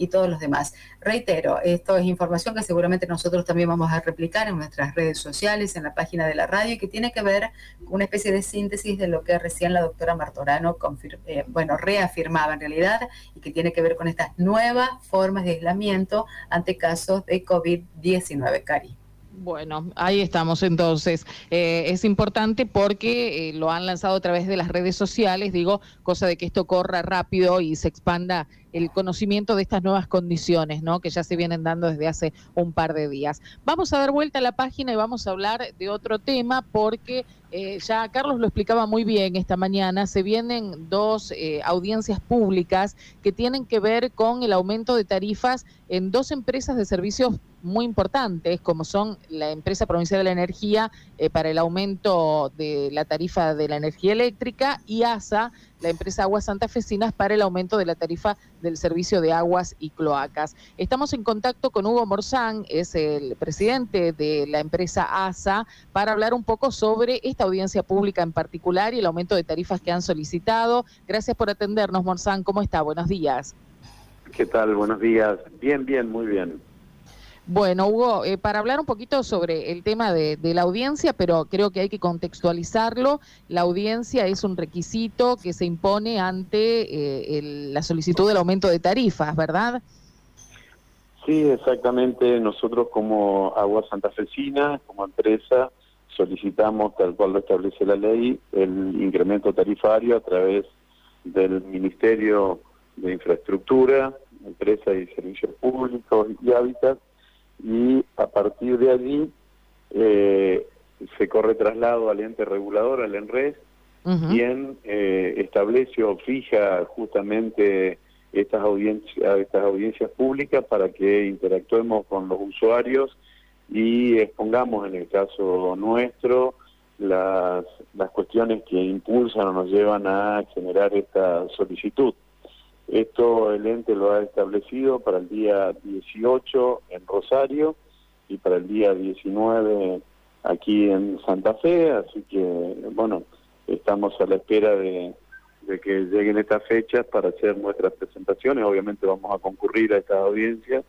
y todos los demás. Reitero, esto es información que seguramente nosotros también vamos a replicar en nuestras redes sociales, en la página de la radio, y que tiene que ver con una especie de síntesis de lo que recién la doctora Martorano eh, bueno, reafirmaba en realidad, y que tiene que ver con estas nuevas formas de aislamiento ante casos de COVID-19, Cari. Bueno, ahí estamos entonces. Eh, es importante porque eh, lo han lanzado a través de las redes sociales, digo, cosa de que esto corra rápido y se expanda el conocimiento de estas nuevas condiciones, ¿no? Que ya se vienen dando desde hace un par de días. Vamos a dar vuelta a la página y vamos a hablar de otro tema porque eh, ya Carlos lo explicaba muy bien esta mañana, se vienen dos eh, audiencias públicas que tienen que ver con el aumento de tarifas en dos empresas de servicios muy importantes, como son la empresa provincial de la energía eh, para el aumento de la tarifa de la energía eléctrica y ASA la empresa Aguas Santafesinas para el aumento de la tarifa del servicio de aguas y cloacas. Estamos en contacto con Hugo Morzán, es el presidente de la empresa ASA, para hablar un poco sobre esta audiencia pública en particular y el aumento de tarifas que han solicitado. Gracias por atendernos, Morzán. ¿Cómo está? Buenos días. ¿Qué tal? Buenos días. Bien, bien, muy bien. Bueno, Hugo, eh, para hablar un poquito sobre el tema de, la audiencia, pero creo que hay que contextualizarlo, la audiencia es un requisito que se impone ante eh, la solicitud del aumento de tarifas, ¿verdad? Sí, exactamente. Nosotros como Agua Santafesina, como empresa, solicitamos, tal cual lo establece la ley, el incremento tarifario a través del Ministerio de Infraestructura, Empresa y Servicios Públicos y Hábitat, y a partir de allí eh, se corre traslado al ente regulador, al ENRES, quien eh, establece o fija justamente estas audiencias, estas audiencias públicas para que interactuemos con los usuarios y expongamos en el caso nuestro las, las cuestiones que impulsan o nos llevan a generar esta solicitud. Esto el ente lo ha establecido para el día 18 en Rosario y para el día 19 aquí en Santa Fe, así que bueno, estamos a la espera de, que lleguen estas fechas para hacer nuestras presentaciones. Obviamente vamos a concurrir a estas audiencias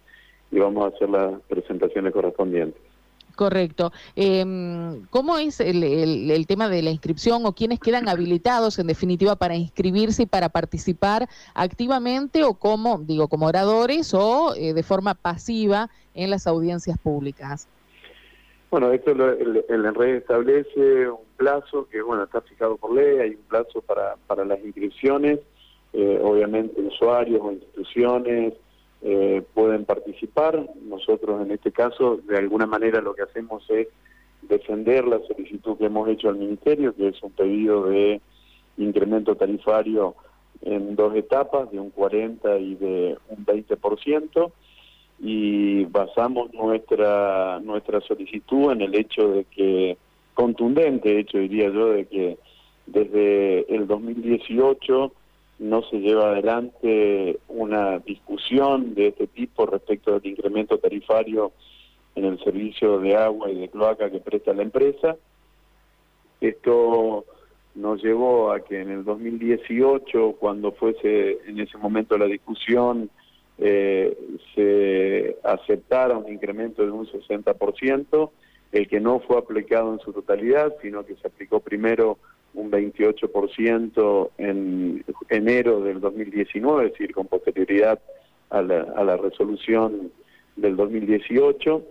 y vamos a hacer las presentaciones correspondientes. Correcto. Em, ¿Cómo es el, tema de la inscripción o quiénes quedan habilitados en definitiva para inscribirse y para participar activamente o como, digo, como oradores o eh, de forma pasiva en las audiencias públicas? Bueno, esto el, el establece un plazo que, bueno, está fijado por ley, hay un plazo para, para las inscripciones, eh, obviamente usuarios o instituciones, eh, pueden participar. Nosotros en este caso, de alguna manera, lo que hacemos es defender la solicitud que hemos hecho al Ministerio, que es un pedido de incremento tarifario en dos etapas, de un 40 y de un 20%, y basamos nuestra, nuestra solicitud en el hecho de que, contundente hecho diría yo, de que desde el 2018 no se lleva adelante una discusión de este tipo respecto del incremento tarifario en el servicio de agua y de cloaca que presta la empresa. Esto nos llevó a que en el 2018, cuando fuese en ese momento la discusión, eh, se aceptara un incremento de un 60%, el que no fue aplicado en su totalidad, sino que se aplicó primero un 28% en enero del 2019, es decir, con posterioridad a la, a la resolución del 2018.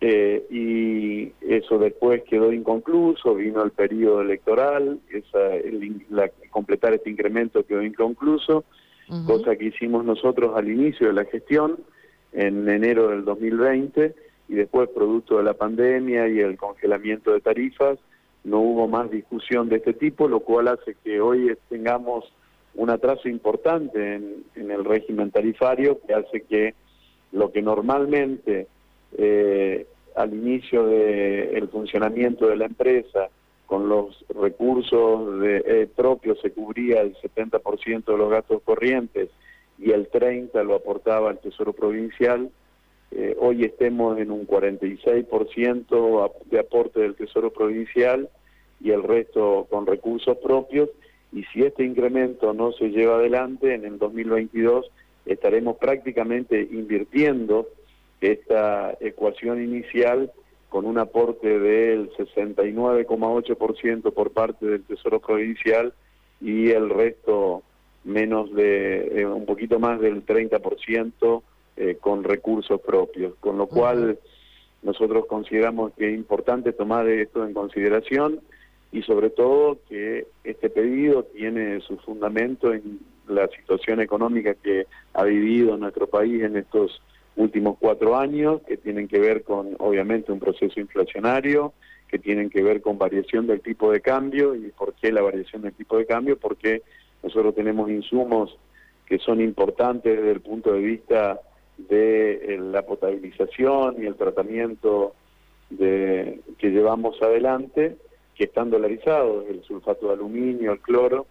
Eh, y eso después quedó inconcluso, vino el periodo electoral, esa, la, completar este incremento quedó inconcluso, cosa que hicimos nosotros al inicio de la gestión, en enero del 2020, y después, producto de la pandemia y el congelamiento de tarifas, no hubo más discusión de este tipo, lo cual hace que hoy tengamos un atraso importante en, el régimen tarifario, que hace que lo que normalmente eh, al inicio del funcionamiento de la empresa, con los recursos de, eh, propios se cubría el 70% de los gastos corrientes y el 30% lo aportaba el Tesoro Provincial, eh, hoy estemos en un 46% de aporte del Tesoro Provincial y el resto con recursos propios, y si este incremento no se lleva adelante, en el 2022 estaremos prácticamente invirtiendo esta ecuación inicial con un aporte del 69,8% por parte del Tesoro Provincial y el resto menos de eh, un poquito más del 30% eh, con recursos propios, con lo cual nosotros consideramos que es importante tomar esto en consideración y sobre todo que este pedido tiene su fundamento en la situación económica que ha vivido nuestro país en estos últimos cuatro años, que tienen que ver con, obviamente, un proceso inflacionario, que tienen que ver con variación del tipo de cambio. ¿Y por qué la variación del tipo de cambio? Porque nosotros tenemos insumos que son importantes desde el punto de vista de eh, la potabilización y el tratamiento de, que llevamos adelante, que están dolarizados, el sulfato de aluminio, el cloro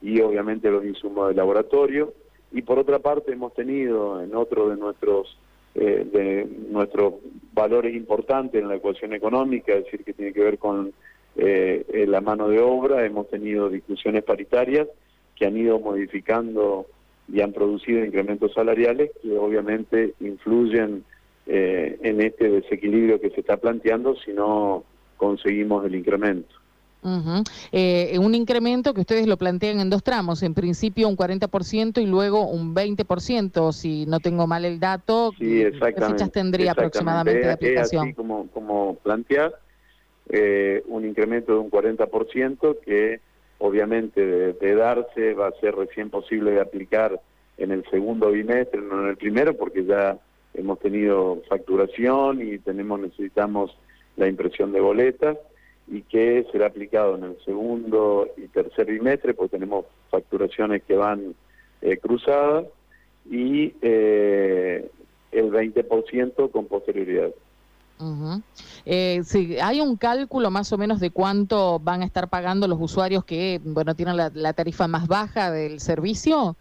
y obviamente los insumos de laboratorio. Y por otra parte hemos tenido en otro de nuestros eh, de nuestros valores importantes en la ecuación económica, es decir, que tiene que ver con eh, la mano de obra, hemos tenido discusiones paritarias que han ido modificando y han producido incrementos salariales que obviamente influyen eh, en este desequilibrio que se está planteando si no conseguimos el incremento. Eh, un incremento que ustedes lo plantean en dos tramos, en principio un 40% y luego un 20%, si no tengo mal el dato, sí, ¿qué fechas tendría aproximadamente de aplicación? así como, como plantear, eh, un incremento de un 40% que obviamente de, darse va a ser recién posible de aplicar en el segundo bimestre, no en el primero, porque ya hemos tenido facturación y tenemos necesitamos la impresión de boletas y que será aplicado en el segundo y tercer bimestre, porque tenemos facturaciones que van eh, cruzadas y eh, el 20% con posterioridad. Eh, ¿Hay un cálculo más o menos de cuánto van a estar pagando los usuarios que bueno tienen la, tarifa más baja del servicio?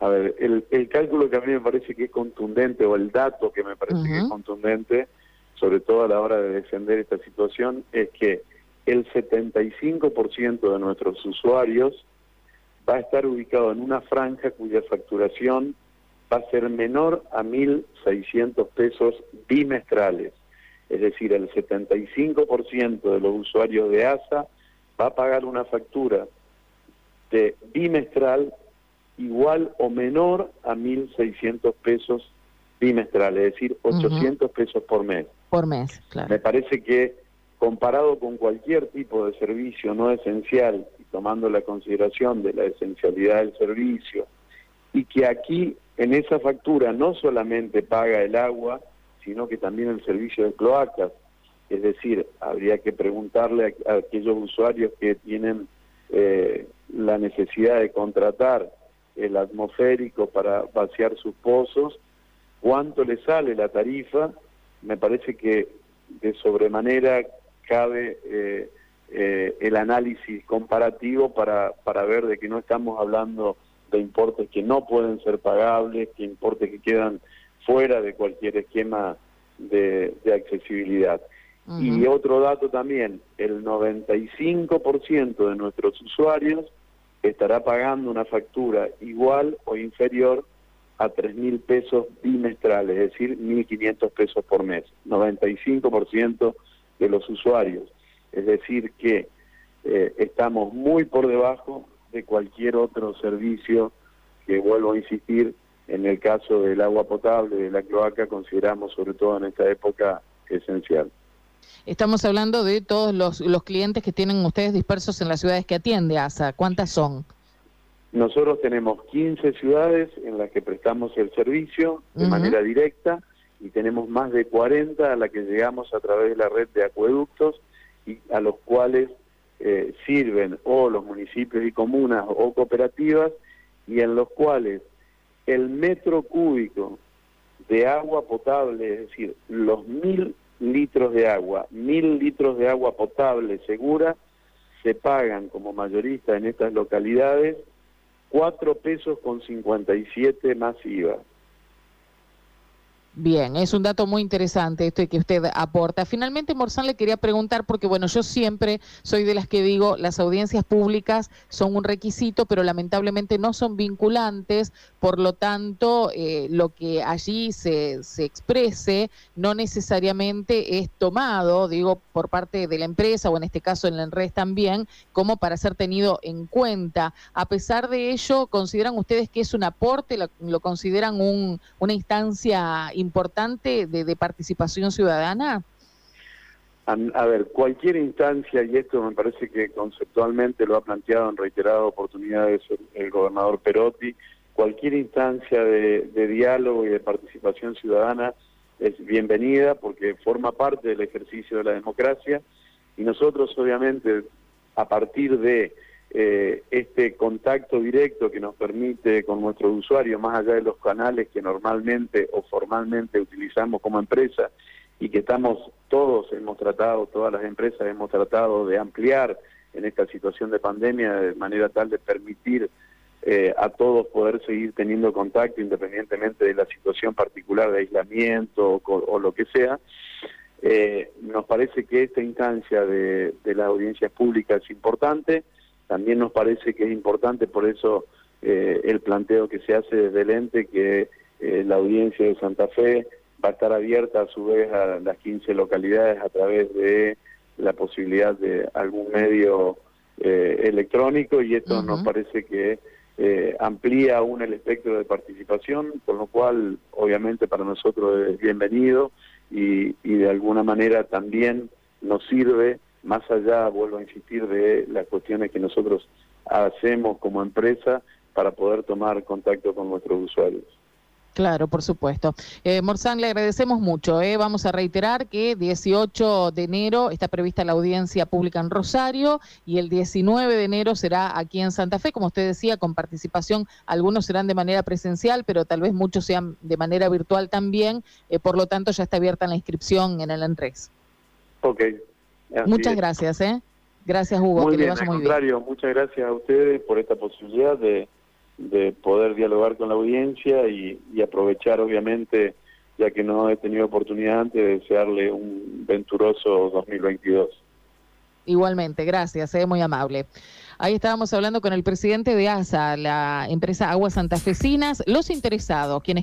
A ver, el, cálculo que a mí me parece que es contundente, o el dato que me parece que es contundente, sobre todo a la hora de defender esta situación, es que el 75% de nuestros usuarios va a estar ubicado en una franja cuya facturación va a ser menor a 1.600 pesos bimestrales. Es decir, el 75% de los usuarios de ASA va a pagar una factura de bimestral igual o menor a 1.600 pesos bimestrales, es decir, 800 pesos por mes. Por mes, claro. Me parece que comparado con cualquier tipo de servicio no esencial y tomando la consideración de la esencialidad del servicio, y que aquí en esa factura no solamente paga el agua, sino que también el servicio de cloacas. Es decir, habría que preguntarle a, aquellos usuarios que tienen eh, la necesidad de contratar el atmosférico para vaciar sus pozos, cuánto le sale la tarifa. Me parece que de sobremanera cabe eh, eh, el análisis comparativo para, para ver de que no estamos hablando de importes que no pueden ser pagables, que importes que quedan fuera de cualquier esquema de, accesibilidad. Y otro dato también, el 95% de nuestros usuarios estará pagando una factura igual o inferior a 3 mil pesos bimestrales, es decir, 1.500 pesos por mes. 95% de los usuarios. Es decir, que eh, estamos muy por debajo de cualquier otro servicio que vuelvo a insistir, en el caso del agua potable, de la cloaca, consideramos sobre todo en esta época esencial. Estamos hablando de todos los, los clientes que tienen ustedes dispersos en las ciudades que atiende ASA. ¿Cuántas son? Nosotros tenemos 15 ciudades en las que prestamos el servicio de manera directa y tenemos más de 40 a las que llegamos a través de la red de acueductos y a los cuales eh, sirven o los municipios y comunas o cooperativas y en los cuales el metro cúbico de agua potable, es decir, los mil litros de agua, mil litros de agua potable segura, se pagan como mayorista en estas localidades cuatro pesos con 57 más IVA. Bien, es un dato muy interesante esto que usted aporta. Finalmente, Morzán le quería preguntar, porque bueno, yo siempre soy de las que digo, las audiencias públicas son un requisito, pero lamentablemente no son vinculantes, por lo tanto, eh, lo que allí se, se exprese no necesariamente es tomado, digo, por parte de la empresa o en este caso en la ENRES también, como para ser tenido en cuenta. A pesar de ello, ¿consideran ustedes que es un aporte, lo, lo consideran un, una instancia importante? Importante de, participación ciudadana? A, ver, cualquier instancia, y esto me parece que conceptualmente lo ha planteado en reiteradas oportunidades el, gobernador Perotti, cualquier instancia de, diálogo y de participación ciudadana es bienvenida porque forma parte del ejercicio de la democracia y nosotros obviamente a partir de eh, este contacto directo que nos permite con nuestros usuarios, más allá de los canales que normalmente o formalmente utilizamos como empresa y que estamos todos, hemos tratado, todas las empresas hemos tratado de ampliar en esta situación de pandemia de manera tal de permitir eh, a todos poder seguir teniendo contacto independientemente de la situación particular de aislamiento o, lo que sea. Eh, nos parece que esta instancia de las audiencias públicas es importante. También nos parece que es importante, por eso eh, el planteo que se hace desde el ente, que eh, la audiencia de Santa Fe va a estar abierta a su vez a las 15 localidades a través de la posibilidad de algún medio eh, electrónico y esto nos parece que amplía aún el espectro de participación, con lo cual obviamente para nosotros es bienvenido y, y de alguna manera también nos sirve más allá, vuelvo a insistir, de las cuestiones que nosotros hacemos como empresa para poder tomar contacto con nuestros usuarios. Claro, por supuesto. Eh, Morzán, le agradecemos mucho. Eh. Vamos a reiterar que 18 de enero está prevista la audiencia pública en Rosario y el 19 de enero será aquí en Santa Fe, como usted decía, con participación. Algunos serán de manera presencial, pero tal vez muchos sean de manera virtual también. Eh, por lo tanto, ya está abierta la inscripción en el ENRES. Ok, muchas gracias, ¿eh? Gracias, Hugo. Muy bien, al contrario, muchas gracias a ustedes por esta posibilidad de, de poder dialogar con la audiencia y, aprovechar, obviamente, ya que no he tenido oportunidad antes, de desearle un venturoso 2022. Igualmente, gracias, es ¿eh? muy amable. Ahí estábamos hablando con el presidente de ASA, la empresa Aguas Santafesinas, los interesados, quienes